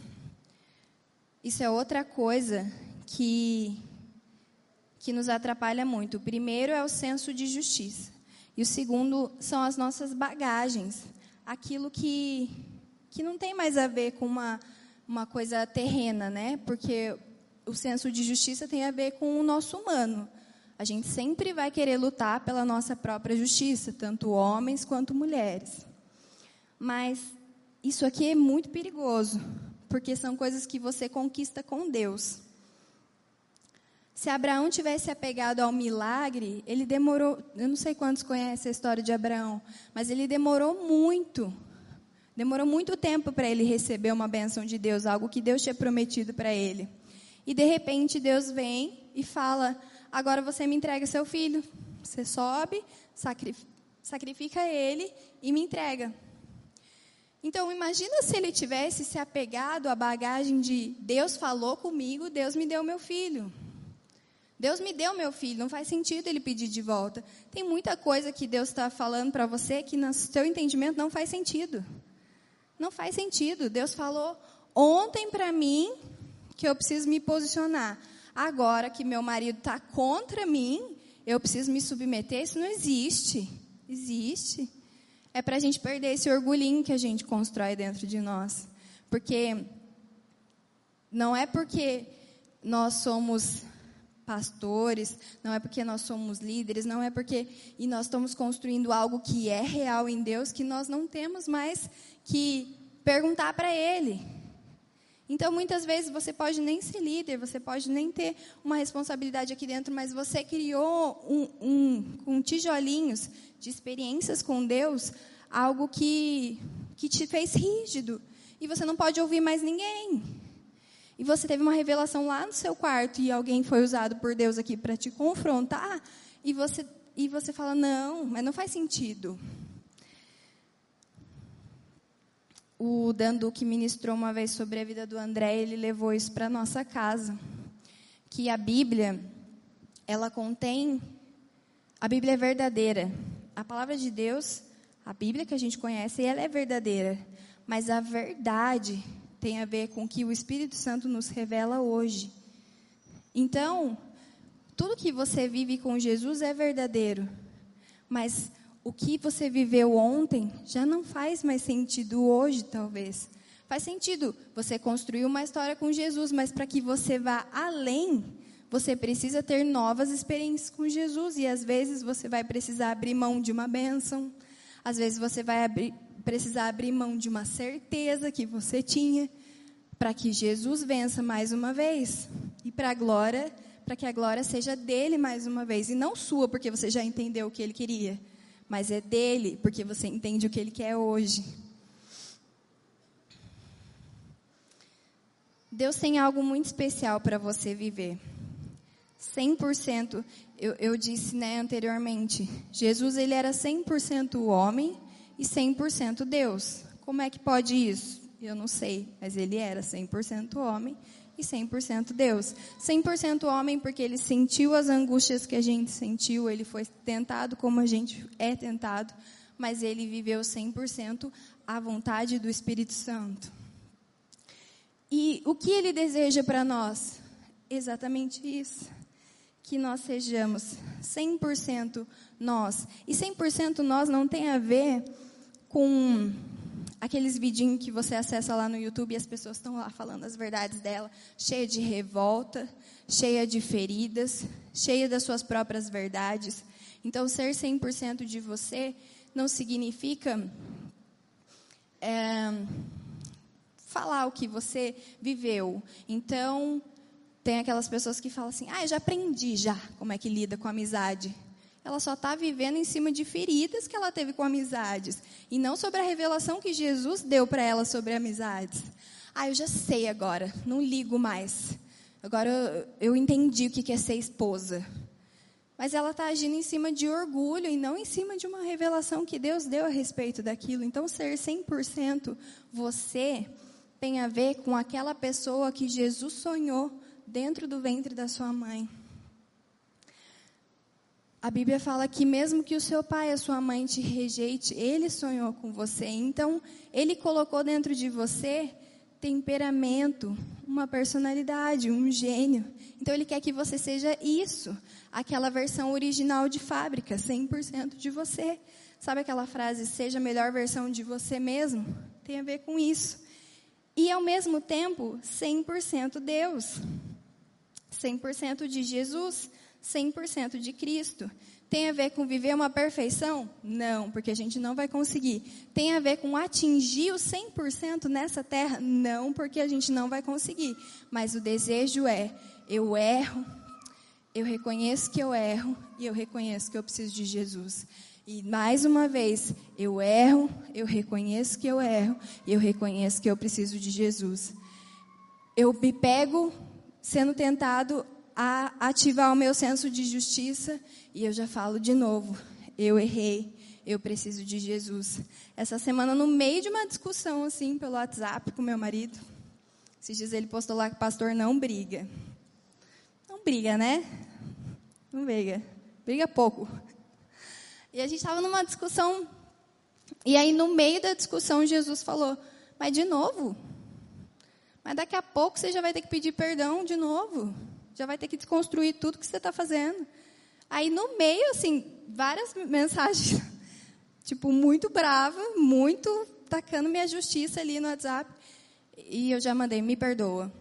Isso é outra coisa que, que nos atrapalha muito. O primeiro é o senso de justiça. E o segundo são as nossas bagagens. Aquilo que, que não tem mais a ver com uma, uma coisa terrena, né? Porque o senso de justiça tem a ver com o nosso humano. A gente sempre vai querer lutar pela nossa própria justiça, tanto homens quanto mulheres. Mas isso aqui é muito perigoso, porque são coisas que você conquista com Deus. Se Abraão tivesse apegado ao milagre, ele demorou, eu não sei quantos conhecem a história de Abraão, mas ele demorou muito. Demorou muito tempo para ele receber uma benção de Deus, algo que Deus tinha prometido para ele. E de repente Deus vem e fala: Agora você me entrega seu filho. Você sobe, sacrifica ele e me entrega. Então, imagina se ele tivesse se apegado à bagagem de Deus falou comigo, Deus me deu meu filho. Deus me deu meu filho, não faz sentido ele pedir de volta. Tem muita coisa que Deus está falando para você que, no seu entendimento, não faz sentido. Não faz sentido. Deus falou ontem para mim que eu preciso me posicionar. Agora que meu marido está contra mim, eu preciso me submeter. Isso não existe. Existe é para a gente perder esse orgulhinho que a gente constrói dentro de nós. Porque não é porque nós somos pastores, não é porque nós somos líderes, não é porque e nós estamos construindo algo que é real em Deus que nós não temos mais que perguntar para Ele. Então, muitas vezes você pode nem ser líder, você pode nem ter uma responsabilidade aqui dentro, mas você criou um, um, um tijolinhos de experiências com Deus, algo que, que te fez rígido. E você não pode ouvir mais ninguém. E você teve uma revelação lá no seu quarto e alguém foi usado por Deus aqui para te confrontar. E você, e você fala: não, mas não faz sentido. O Dandu, que ministrou uma vez sobre a vida do André, ele levou isso para nossa casa. Que a Bíblia, ela contém. A Bíblia é verdadeira a palavra de Deus, a Bíblia que a gente conhece, ela é verdadeira. Mas a verdade tem a ver com o que o Espírito Santo nos revela hoje. Então, tudo que você vive com Jesus é verdadeiro. Mas o que você viveu ontem já não faz mais sentido hoje, talvez. Faz sentido você construir uma história com Jesus, mas para que você vá além, você precisa ter novas experiências com Jesus. E às vezes você vai precisar abrir mão de uma bênção, às vezes você vai abrir, precisar abrir mão de uma certeza que você tinha, para que Jesus vença mais uma vez. E para a glória, para que a glória seja dele mais uma vez. E não sua, porque você já entendeu o que ele queria mas é dele, porque você entende o que ele quer hoje. Deus tem algo muito especial para você viver. 100%, eu, eu disse né, anteriormente, Jesus ele era 100% homem e 100% Deus. Como é que pode isso? Eu não sei, mas ele era 100% homem e 100% Deus. 100% homem porque ele sentiu as angústias que a gente sentiu, ele foi tentado como a gente é tentado, mas ele viveu 100% a vontade do Espírito Santo. E o que ele deseja para nós? Exatamente isso. Que nós sejamos 100% nós. E 100% nós não tem a ver com aqueles vidinhos que você acessa lá no YouTube e as pessoas estão lá falando as verdades dela, cheia de revolta, cheia de feridas, cheia das suas próprias verdades. Então, ser 100% de você não significa é, falar o que você viveu. Então, tem aquelas pessoas que falam assim: ah, eu já aprendi já como é que lida com amizade ela só está vivendo em cima de feridas que ela teve com amizades. E não sobre a revelação que Jesus deu para ela sobre amizades. Ah, eu já sei agora, não ligo mais. Agora eu, eu entendi o que é ser esposa. Mas ela está agindo em cima de orgulho e não em cima de uma revelação que Deus deu a respeito daquilo. Então, ser 100% você tem a ver com aquela pessoa que Jesus sonhou dentro do ventre da sua mãe. A Bíblia fala que mesmo que o seu pai e a sua mãe te rejeite, ele sonhou com você. Então, ele colocou dentro de você temperamento, uma personalidade, um gênio. Então, ele quer que você seja isso, aquela versão original de fábrica, 100% de você. Sabe aquela frase, seja a melhor versão de você mesmo? Tem a ver com isso. E, ao mesmo tempo, 100% Deus. 100% de Jesus. 100% de Cristo. Tem a ver com viver uma perfeição? Não, porque a gente não vai conseguir. Tem a ver com atingir o 100% nessa terra? Não, porque a gente não vai conseguir. Mas o desejo é: eu erro, eu reconheço que eu erro e eu reconheço que eu preciso de Jesus. E mais uma vez, eu erro, eu reconheço que eu erro e eu reconheço que eu preciso de Jesus. Eu me pego sendo tentado a ativar o meu senso de justiça e eu já falo de novo, eu errei, eu preciso de Jesus. Essa semana, no meio de uma discussão assim pelo WhatsApp com meu marido, esses dias ele postou lá que pastor não briga. Não briga, né? Não briga. Briga pouco. E a gente estava numa discussão, e aí no meio da discussão Jesus falou, mas de novo? Mas daqui a pouco você já vai ter que pedir perdão de novo já vai ter que desconstruir tudo que você está fazendo. Aí no meio, assim, várias mensagens, tipo, muito brava, muito tacando minha justiça ali no WhatsApp. E eu já mandei, me perdoa.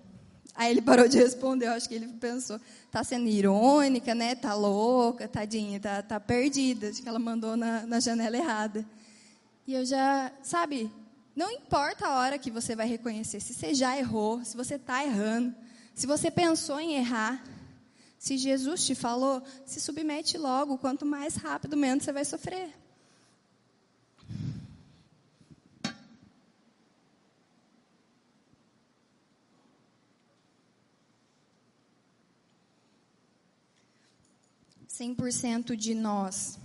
Aí ele parou de responder, eu acho que ele pensou, tá sendo irônica, né? Tá louca, tadinha, tá, tá perdida, acho que ela mandou na, na janela errada. E eu já, sabe, não importa a hora que você vai reconhecer, se você já errou, se você está errando, se você pensou em errar, se Jesus te falou, se submete logo, quanto mais rápido, menos você vai sofrer. Cem por cento de nós,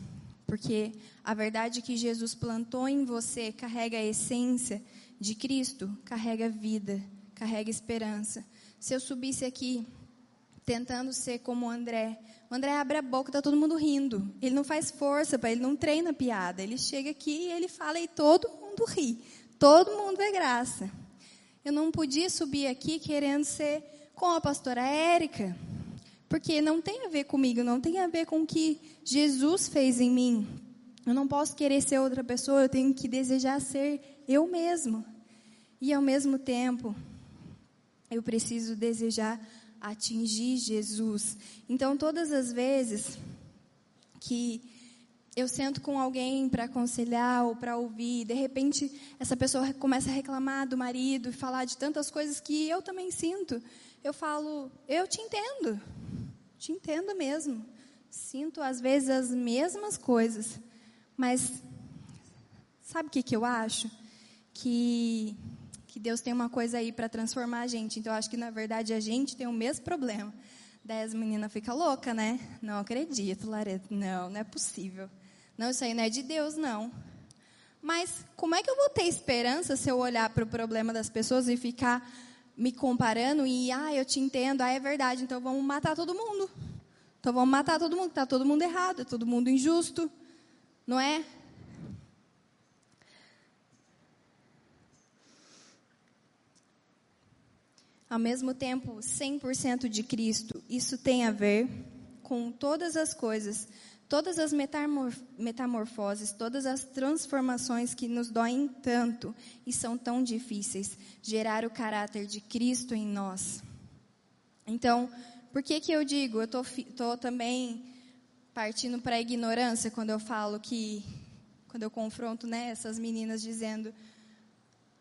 porque a verdade que Jesus plantou em você carrega a essência de Cristo, carrega vida, carrega esperança. Se eu subisse aqui tentando ser como o André, o André abre a boca, tá todo mundo rindo. Ele não faz força ele não treina piada. Ele chega aqui e ele fala e todo mundo ri. Todo mundo é graça. Eu não podia subir aqui querendo ser com a pastora Érica, Porque não tem a ver comigo, não tem a ver com o que Jesus fez em mim. Eu não posso querer ser outra pessoa, eu tenho que desejar ser eu mesmo. E ao mesmo tempo, eu preciso desejar atingir Jesus. Então, todas as vezes que eu sento com alguém para aconselhar ou para ouvir, de repente essa pessoa começa a reclamar do marido e falar de tantas coisas que eu também sinto. Eu falo, eu te entendo, te entendo mesmo. Sinto às vezes as mesmas coisas, mas sabe o que, que eu acho? Que, que Deus tem uma coisa aí para transformar a gente. Então eu acho que na verdade a gente tem o mesmo problema. Daí as meninas ficam loucas, né? Não acredito, Laredo. Não, não é possível. Não, isso aí não é de Deus, não. Mas como é que eu vou ter esperança se eu olhar para o problema das pessoas e ficar me comparando e, ah, eu te entendo, ah, é verdade, então vamos matar todo mundo. Então vamos matar todo mundo, está todo mundo errado, é todo mundo injusto, não é? Ao mesmo tempo, 100% de Cristo, isso tem a ver com todas as coisas todas as metamorfoses, todas as transformações que nos doem tanto e são tão difíceis, gerar o caráter de Cristo em nós. Então, por que que eu digo, eu tô, tô também partindo para a ignorância quando eu falo que, quando eu confronto né, essas meninas dizendo,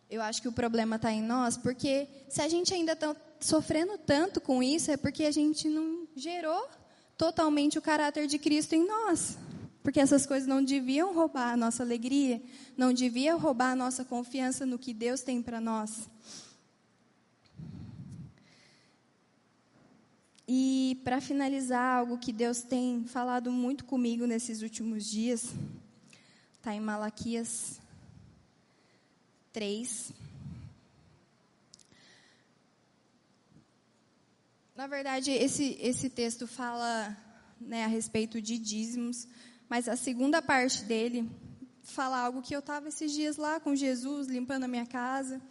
eu acho que o problema está em nós, porque se a gente ainda está sofrendo tanto com isso, é porque a gente não gerou totalmente o caráter de Cristo em nós. Porque essas coisas não deviam roubar a nossa alegria, não deviam roubar a nossa confiança no que Deus tem para nós. E para finalizar, algo que Deus tem falado muito comigo nesses últimos dias, está em Malaquias 3. Na verdade, esse, esse texto fala né, a respeito de dízimos, mas a segunda parte dele fala algo que eu estava esses dias lá com Jesus, limpando a minha casa.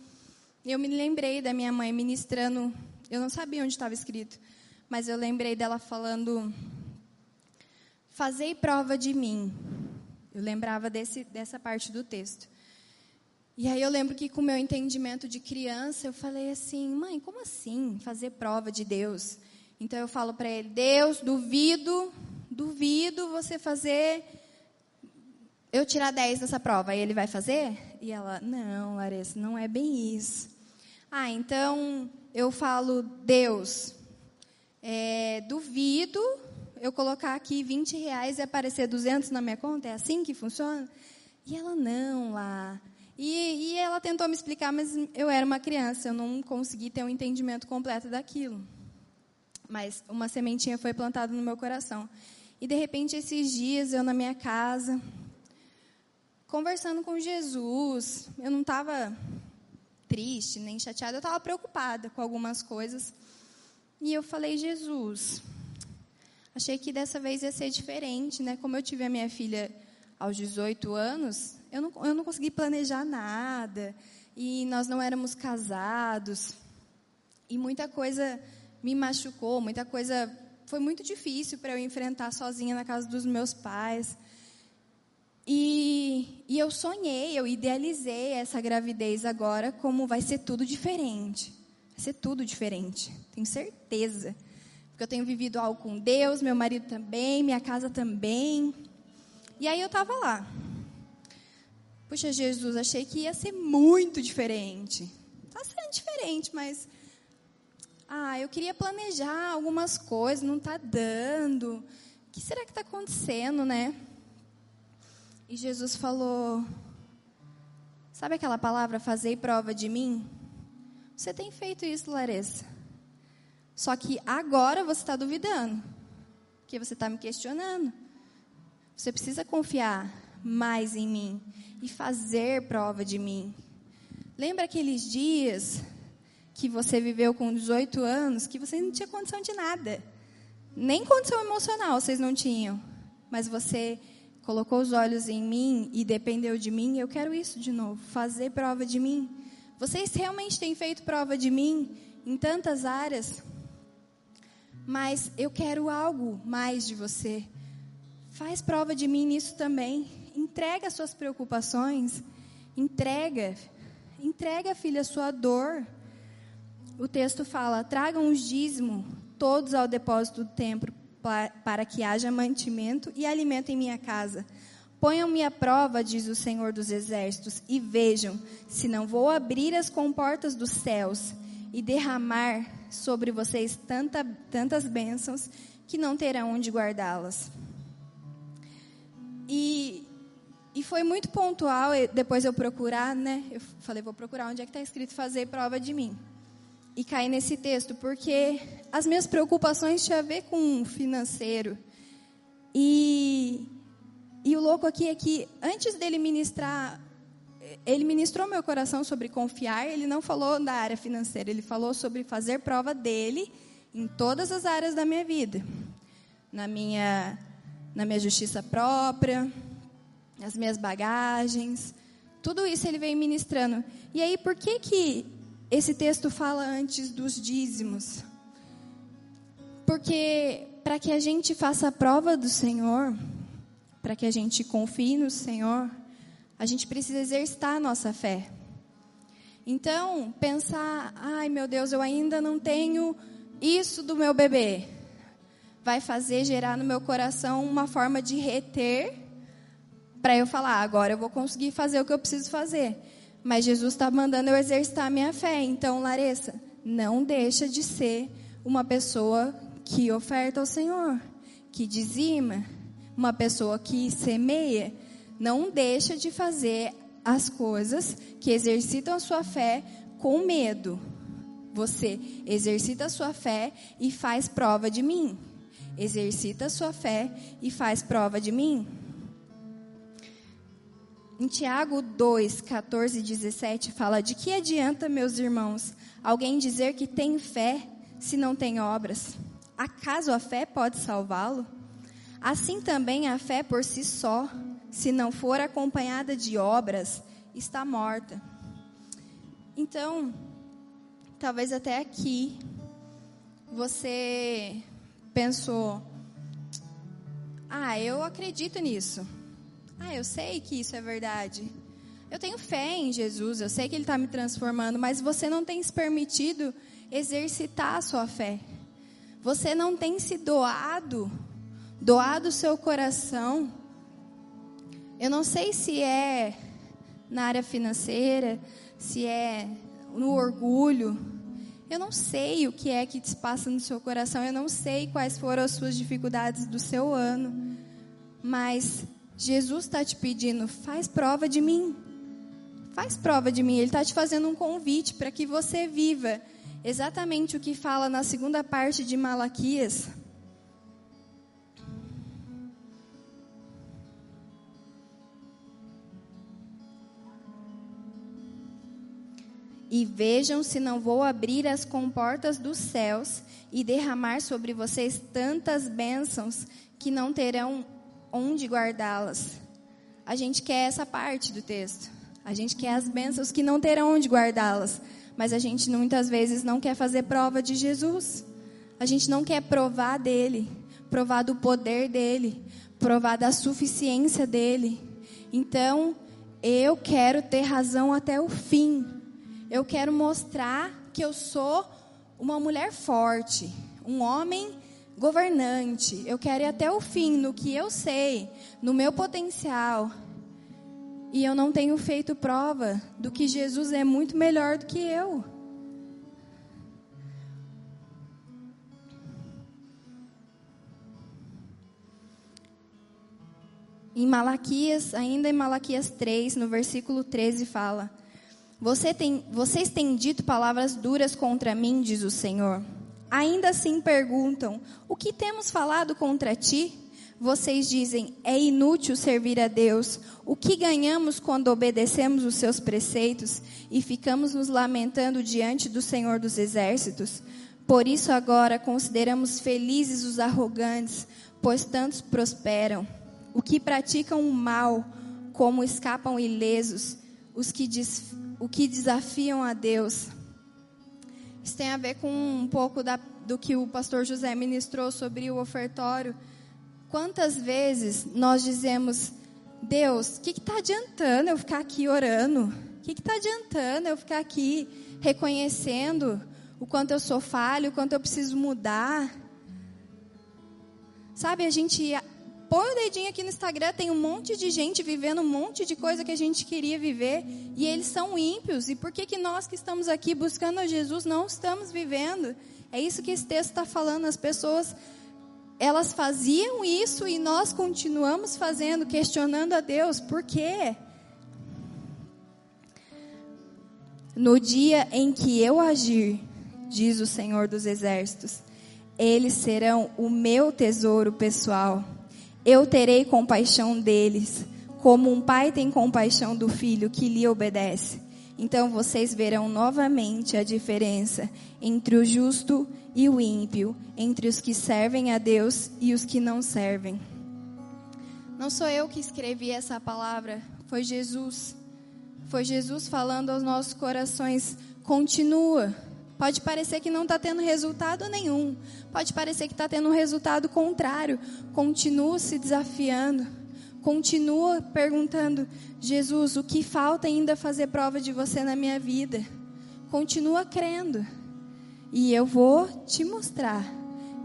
E eu me lembrei da minha mãe ministrando, eu não sabia onde estava escrito, mas eu lembrei dela falando: Fazei prova de mim. Eu lembrava desse, dessa parte do texto. E aí eu lembro que com o meu entendimento de criança, eu falei assim, mãe, como assim fazer prova de Deus? Então eu falo para ele, Deus, duvido, duvido você fazer eu tirar 10 nessa prova. Aí ele vai fazer? E ela, não, Larissa, não é bem isso. Ah, então eu falo, Deus, é, duvido eu colocar aqui 20 reais e aparecer 200 na minha conta? É assim que funciona? E ela, não, lá. E, e ela tentou me explicar, mas eu era uma criança, eu não consegui ter um entendimento completo daquilo. Mas uma sementinha foi plantada no meu coração. E de repente, esses dias, eu na minha casa, conversando com Jesus, eu não estava triste, nem chateada, eu estava preocupada com algumas coisas. E eu falei, Jesus, achei que dessa vez ia ser diferente, né? Como eu tive a minha filha aos 18 anos, eu não, eu não consegui planejar nada. E nós não éramos casados. E muita coisa me machucou, muita coisa. Foi muito difícil para eu enfrentar sozinha na casa dos meus pais. E, e eu sonhei, eu idealizei essa gravidez agora como vai ser tudo diferente. Vai ser tudo diferente, tenho certeza. Porque eu tenho vivido algo com Deus, meu marido também, minha casa também. E aí eu estava lá. Puxa, Jesus, achei que ia ser muito diferente. Está sendo diferente, mas. Ah, eu queria planejar algumas coisas, não está dando. O que será que está acontecendo, né? E Jesus falou: Sabe aquela palavra, fazer prova de mim? Você tem feito isso, Larissa. Só que agora você está duvidando. Porque você está me questionando. Você precisa confiar mais em mim e fazer prova de mim. Lembra aqueles dias que você viveu com 18 anos que você não tinha condição de nada? Nem condição emocional vocês não tinham. Mas você colocou os olhos em mim e dependeu de mim. Eu quero isso de novo, fazer prova de mim. Vocês realmente têm feito prova de mim em tantas áreas? mas eu quero algo mais de você. Faz prova de mim nisso também. Entrega suas preocupações. Entrega. Entrega, filha, sua dor. O texto fala: tragam os dízimo todos ao depósito do templo, para que haja mantimento e alimento em minha casa. Ponham-me à prova, diz o Senhor dos Exércitos, e vejam se não vou abrir as comportas dos céus e derramar sobre vocês tanta, tantas bênçãos que não terão onde guardá-las. E, e foi muito pontual, depois eu procurar, né? Eu falei, vou procurar onde é que está escrito fazer prova de mim. E caí nesse texto, porque as minhas preocupações tinham a ver com financeiro. E, e o louco aqui é que, antes dele ministrar ele ministrou meu coração sobre confiar, ele não falou da área financeira, ele falou sobre fazer prova dele em todas as áreas da minha vida. Na minha, na minha justiça própria, nas minhas bagagens, tudo isso ele veio ministrando. E aí, por que que esse texto fala antes dos dízimos? Porque para que a gente faça a prova do Senhor, para que a gente confie no Senhor, a gente precisa exercitar a nossa fé. Então, pensar, ai meu Deus, eu ainda não tenho isso do meu bebê, vai fazer gerar no meu coração uma forma de reter para eu falar, agora eu vou conseguir fazer o que eu preciso fazer. Mas Jesus está mandando eu exercitar a minha fé. Então, Larissa, não deixa de ser uma pessoa que oferta ao Senhor, que dizima, uma pessoa que semeia não deixa de fazer as coisas que exercitam a sua fé com medo. Você exercita a sua fé e faz prova de mim. Exercita a sua fé e faz prova de mim. Em Tiago 2, 14 e 17 fala: De que adianta, meus irmãos, alguém dizer que tem fé se não tem obras? Acaso a fé pode salvá-lo? Assim também a fé por si só, se não for acompanhada de obras, está morta. Então, talvez até aqui você pensou: ah, eu acredito nisso. Ah, eu sei que isso é verdade. Eu tenho fé em Jesus, eu sei que Ele está me transformando, mas você não tem se permitido exercitar a sua fé. Você não tem se doado, doado o seu coração eu não sei se é na área financeira, se é no orgulho. Eu não sei o que é que te passa no seu coração. Eu não sei quais foram as suas dificuldades do seu ano. Mas Jesus está te pedindo, faz prova de mim. Faz prova de mim. Ele está te fazendo um convite para que você viva exatamente o que fala na segunda parte de Malaquias. e vejam se não vou abrir as comportas dos céus e derramar sobre vocês tantas bênçãos que não terão onde guardá-las. A gente quer essa parte do texto. A gente quer as bênçãos que não terão onde guardá-las. Mas a gente muitas vezes não quer fazer prova de Jesus. A gente não quer provar dele, provar do poder dele, provar da suficiência dele. Então, eu quero ter razão até o fim. Eu quero mostrar que eu sou uma mulher forte, um homem governante. Eu quero ir até o fim no que eu sei, no meu potencial. E eu não tenho feito prova do que Jesus é muito melhor do que eu. Em Malaquias, ainda em Malaquias 3, no versículo 13, fala: você tem, vocês têm dito palavras duras contra mim, diz o Senhor. Ainda assim perguntam: O que temos falado contra ti? Vocês dizem: É inútil servir a Deus. O que ganhamos quando obedecemos os seus preceitos e ficamos nos lamentando diante do Senhor dos Exércitos? Por isso agora consideramos felizes os arrogantes, pois tantos prosperam. O que praticam o mal, como escapam ilesos, os que o que desafiam a Deus Isso tem a ver com um pouco da, do que o pastor José ministrou sobre o ofertório. Quantas vezes nós dizemos, Deus, o que está adiantando eu ficar aqui orando? O que está adiantando eu ficar aqui reconhecendo o quanto eu sou falho, o quanto eu preciso mudar? Sabe, a gente põe o dedinho aqui no Instagram, tem um monte de gente vivendo um monte de coisa que a gente queria viver e eles são ímpios. E por que, que nós que estamos aqui buscando a Jesus não estamos vivendo? É isso que esse texto está falando. As pessoas, elas faziam isso e nós continuamos fazendo, questionando a Deus. Por quê? No dia em que eu agir, diz o Senhor dos Exércitos, eles serão o meu tesouro pessoal eu terei compaixão deles, como um pai tem compaixão do filho que lhe obedece. Então vocês verão novamente a diferença entre o justo e o ímpio, entre os que servem a Deus e os que não servem. Não sou eu que escrevi essa palavra, foi Jesus. Foi Jesus falando aos nossos corações: continua Pode parecer que não está tendo resultado nenhum. Pode parecer que está tendo um resultado contrário. Continua se desafiando. Continua perguntando: Jesus, o que falta ainda fazer prova de você na minha vida? Continua crendo. E eu vou te mostrar.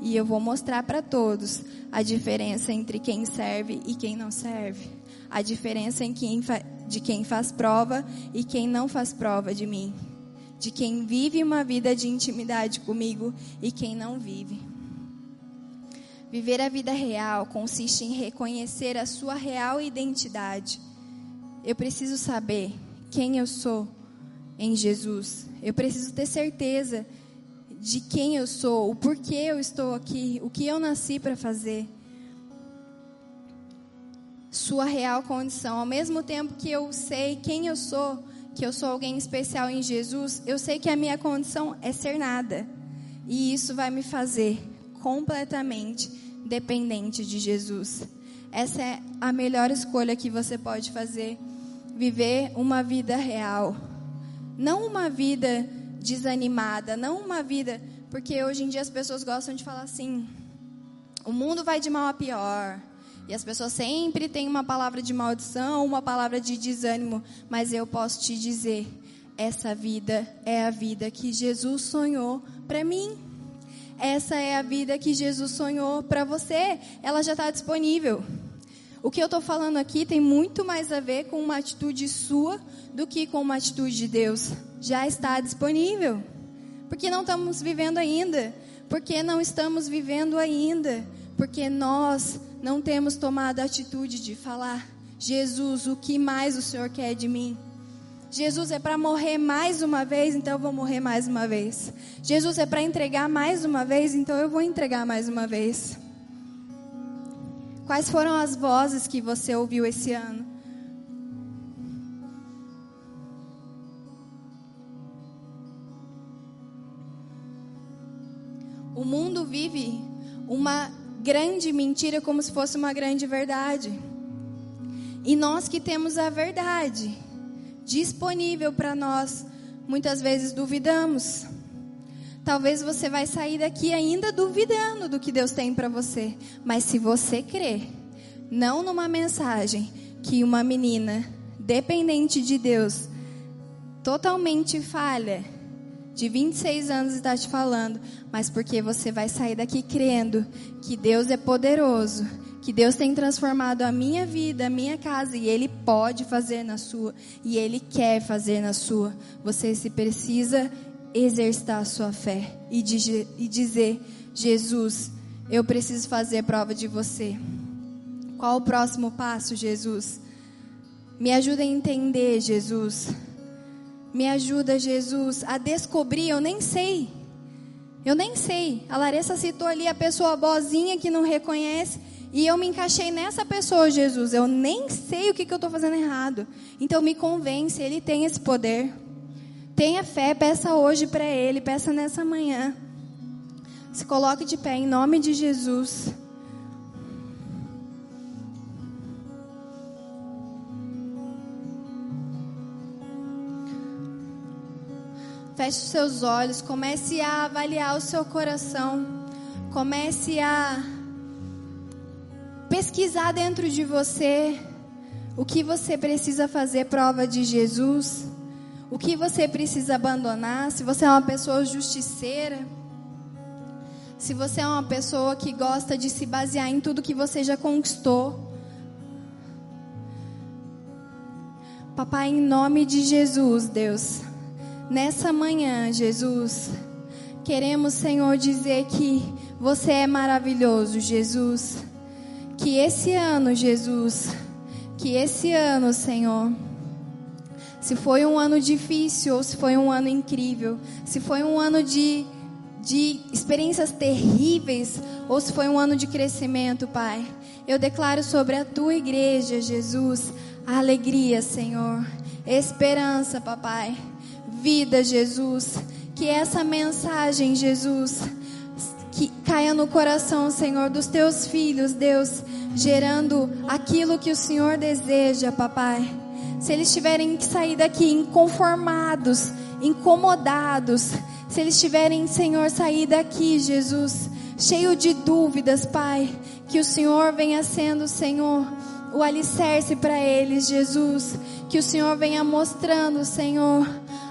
E eu vou mostrar para todos a diferença entre quem serve e quem não serve. A diferença em quem de quem faz prova e quem não faz prova de mim de quem vive uma vida de intimidade comigo e quem não vive. Viver a vida real consiste em reconhecer a sua real identidade. Eu preciso saber quem eu sou em Jesus. Eu preciso ter certeza de quem eu sou, o porquê eu estou aqui, o que eu nasci para fazer. Sua real condição. Ao mesmo tempo que eu sei quem eu sou, que eu sou alguém especial em Jesus, eu sei que a minha condição é ser nada. E isso vai me fazer completamente dependente de Jesus. Essa é a melhor escolha que você pode fazer. Viver uma vida real. Não uma vida desanimada, não uma vida. Porque hoje em dia as pessoas gostam de falar assim: o mundo vai de mal a pior. E as pessoas sempre têm uma palavra de maldição, uma palavra de desânimo, mas eu posso te dizer, essa vida é a vida que Jesus sonhou para mim. Essa é a vida que Jesus sonhou para você. Ela já está disponível. O que eu estou falando aqui tem muito mais a ver com uma atitude sua do que com uma atitude de Deus. Já está disponível. Porque não estamos vivendo ainda. Porque não estamos vivendo ainda. Porque nós não temos tomado a atitude de falar: Jesus, o que mais o Senhor quer de mim? Jesus é para morrer mais uma vez, então eu vou morrer mais uma vez. Jesus é para entregar mais uma vez, então eu vou entregar mais uma vez. Quais foram as vozes que você ouviu esse ano? O mundo vive uma grande mentira como se fosse uma grande verdade. E nós que temos a verdade disponível para nós, muitas vezes duvidamos. Talvez você vai sair daqui ainda duvidando do que Deus tem para você, mas se você crer, não numa mensagem que uma menina dependente de Deus, totalmente falha, de 26 anos está te falando, mas porque você vai sair daqui crendo que Deus é poderoso, que Deus tem transformado a minha vida, a minha casa e Ele pode fazer na sua e Ele quer fazer na sua. Você se precisa exercitar a sua fé e, e dizer: Jesus, eu preciso fazer prova de você. Qual o próximo passo, Jesus? Me ajuda a entender, Jesus. Me ajuda, Jesus, a descobrir, eu nem sei. Eu nem sei. A Larissa citou ali a pessoa boazinha que não reconhece. E eu me encaixei nessa pessoa, Jesus. Eu nem sei o que, que eu estou fazendo errado. Então me convence, Ele tem esse poder. Tenha fé, peça hoje para Ele, peça nessa manhã. Se coloque de pé em nome de Jesus. Feche os seus olhos, comece a avaliar o seu coração. Comece a pesquisar dentro de você o que você precisa fazer prova de Jesus, o que você precisa abandonar, se você é uma pessoa justiceira, se você é uma pessoa que gosta de se basear em tudo que você já conquistou. Papai, em nome de Jesus, Deus, nessa manhã, Jesus, queremos, Senhor, dizer que você é maravilhoso, Jesus. Que esse ano, Jesus, que esse ano, Senhor, se foi um ano difícil ou se foi um ano incrível, se foi um ano de, de experiências terríveis ou se foi um ano de crescimento, Pai, eu declaro sobre a tua igreja, Jesus, a alegria, Senhor, esperança, papai, vida, Jesus. Que essa mensagem, Jesus, que caia no coração, Senhor, dos teus filhos, Deus, gerando aquilo que o Senhor deseja, papai. Se eles tiverem que sair daqui inconformados, incomodados, se eles tiverem, Senhor, sair daqui, Jesus, cheio de dúvidas, Pai, que o Senhor venha sendo, Senhor, o alicerce para eles, Jesus. Que o Senhor venha mostrando, Senhor,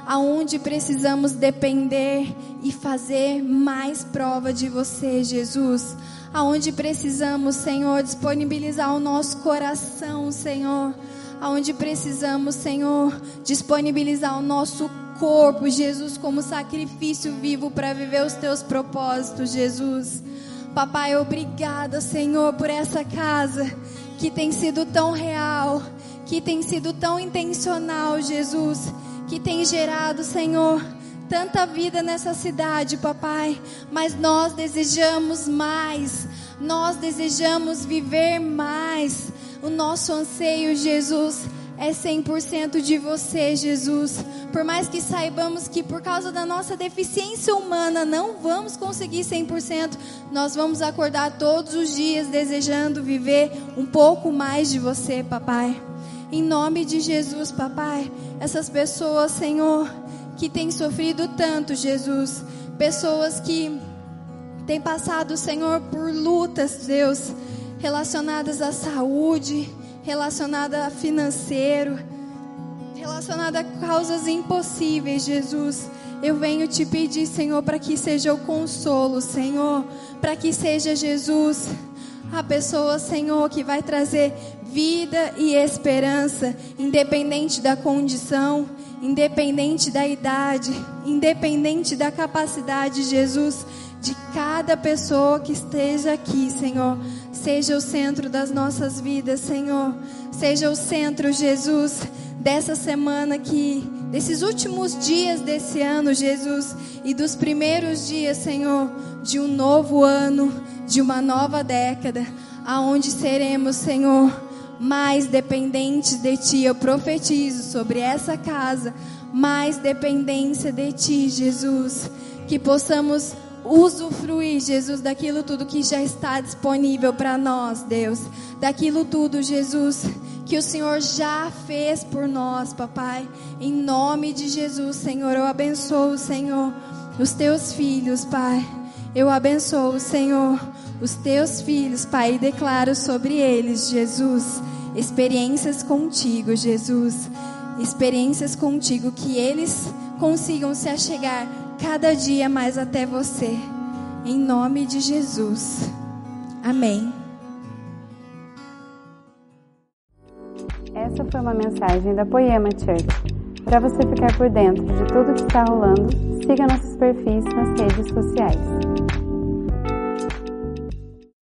aonde precisamos depender e fazer mais prova de você, Jesus. Aonde precisamos, Senhor, disponibilizar o nosso coração, Senhor. Aonde precisamos, Senhor, disponibilizar o nosso corpo, Jesus, como sacrifício vivo para viver os teus propósitos, Jesus. Papai, obrigada, Senhor, por essa casa que tem sido tão real, que tem sido tão intencional, Jesus, que tem gerado, Senhor, tanta vida nessa cidade, papai. Mas nós desejamos mais, nós desejamos viver mais. O nosso anseio, Jesus, é 100% de você, Jesus. Por mais que saibamos que por causa da nossa deficiência humana não vamos conseguir 100%, nós vamos acordar todos os dias desejando viver um pouco mais de você, papai. Em nome de Jesus, papai, essas pessoas, Senhor, que têm sofrido tanto, Jesus, pessoas que têm passado, Senhor, por lutas, Deus, relacionadas à saúde, relacionada a financeiro, relacionada a causas impossíveis, Jesus. Eu venho te pedir, Senhor, para que seja o consolo, Senhor, para que seja Jesus a pessoa, Senhor, que vai trazer vida e esperança, independente da condição, independente da idade, independente da capacidade, Jesus, de cada pessoa que esteja aqui, Senhor. Seja o centro das nossas vidas, Senhor. Seja o centro, Jesus, dessa semana que, desses últimos dias desse ano, Jesus, e dos primeiros dias, Senhor, de um novo ano, de uma nova década, aonde seremos, Senhor, mais dependentes de Ti. Eu profetizo sobre essa casa, mais dependência de Ti, Jesus. Que possamos usufruir, Jesus, daquilo tudo que já está disponível para nós, Deus. Daquilo tudo, Jesus, que o Senhor já fez por nós, papai. Em nome de Jesus, Senhor, eu abençoo, Senhor, os teus filhos, Pai. Eu abençoo, Senhor, os teus filhos, Pai, declaro sobre eles, Jesus, experiências contigo, Jesus. Experiências contigo, que eles consigam se achegar cada dia mais até você. Em nome de Jesus. Amém. Essa foi uma mensagem da Poema Church. Para você ficar por dentro de tudo que está rolando, siga nossos perfis nas redes sociais.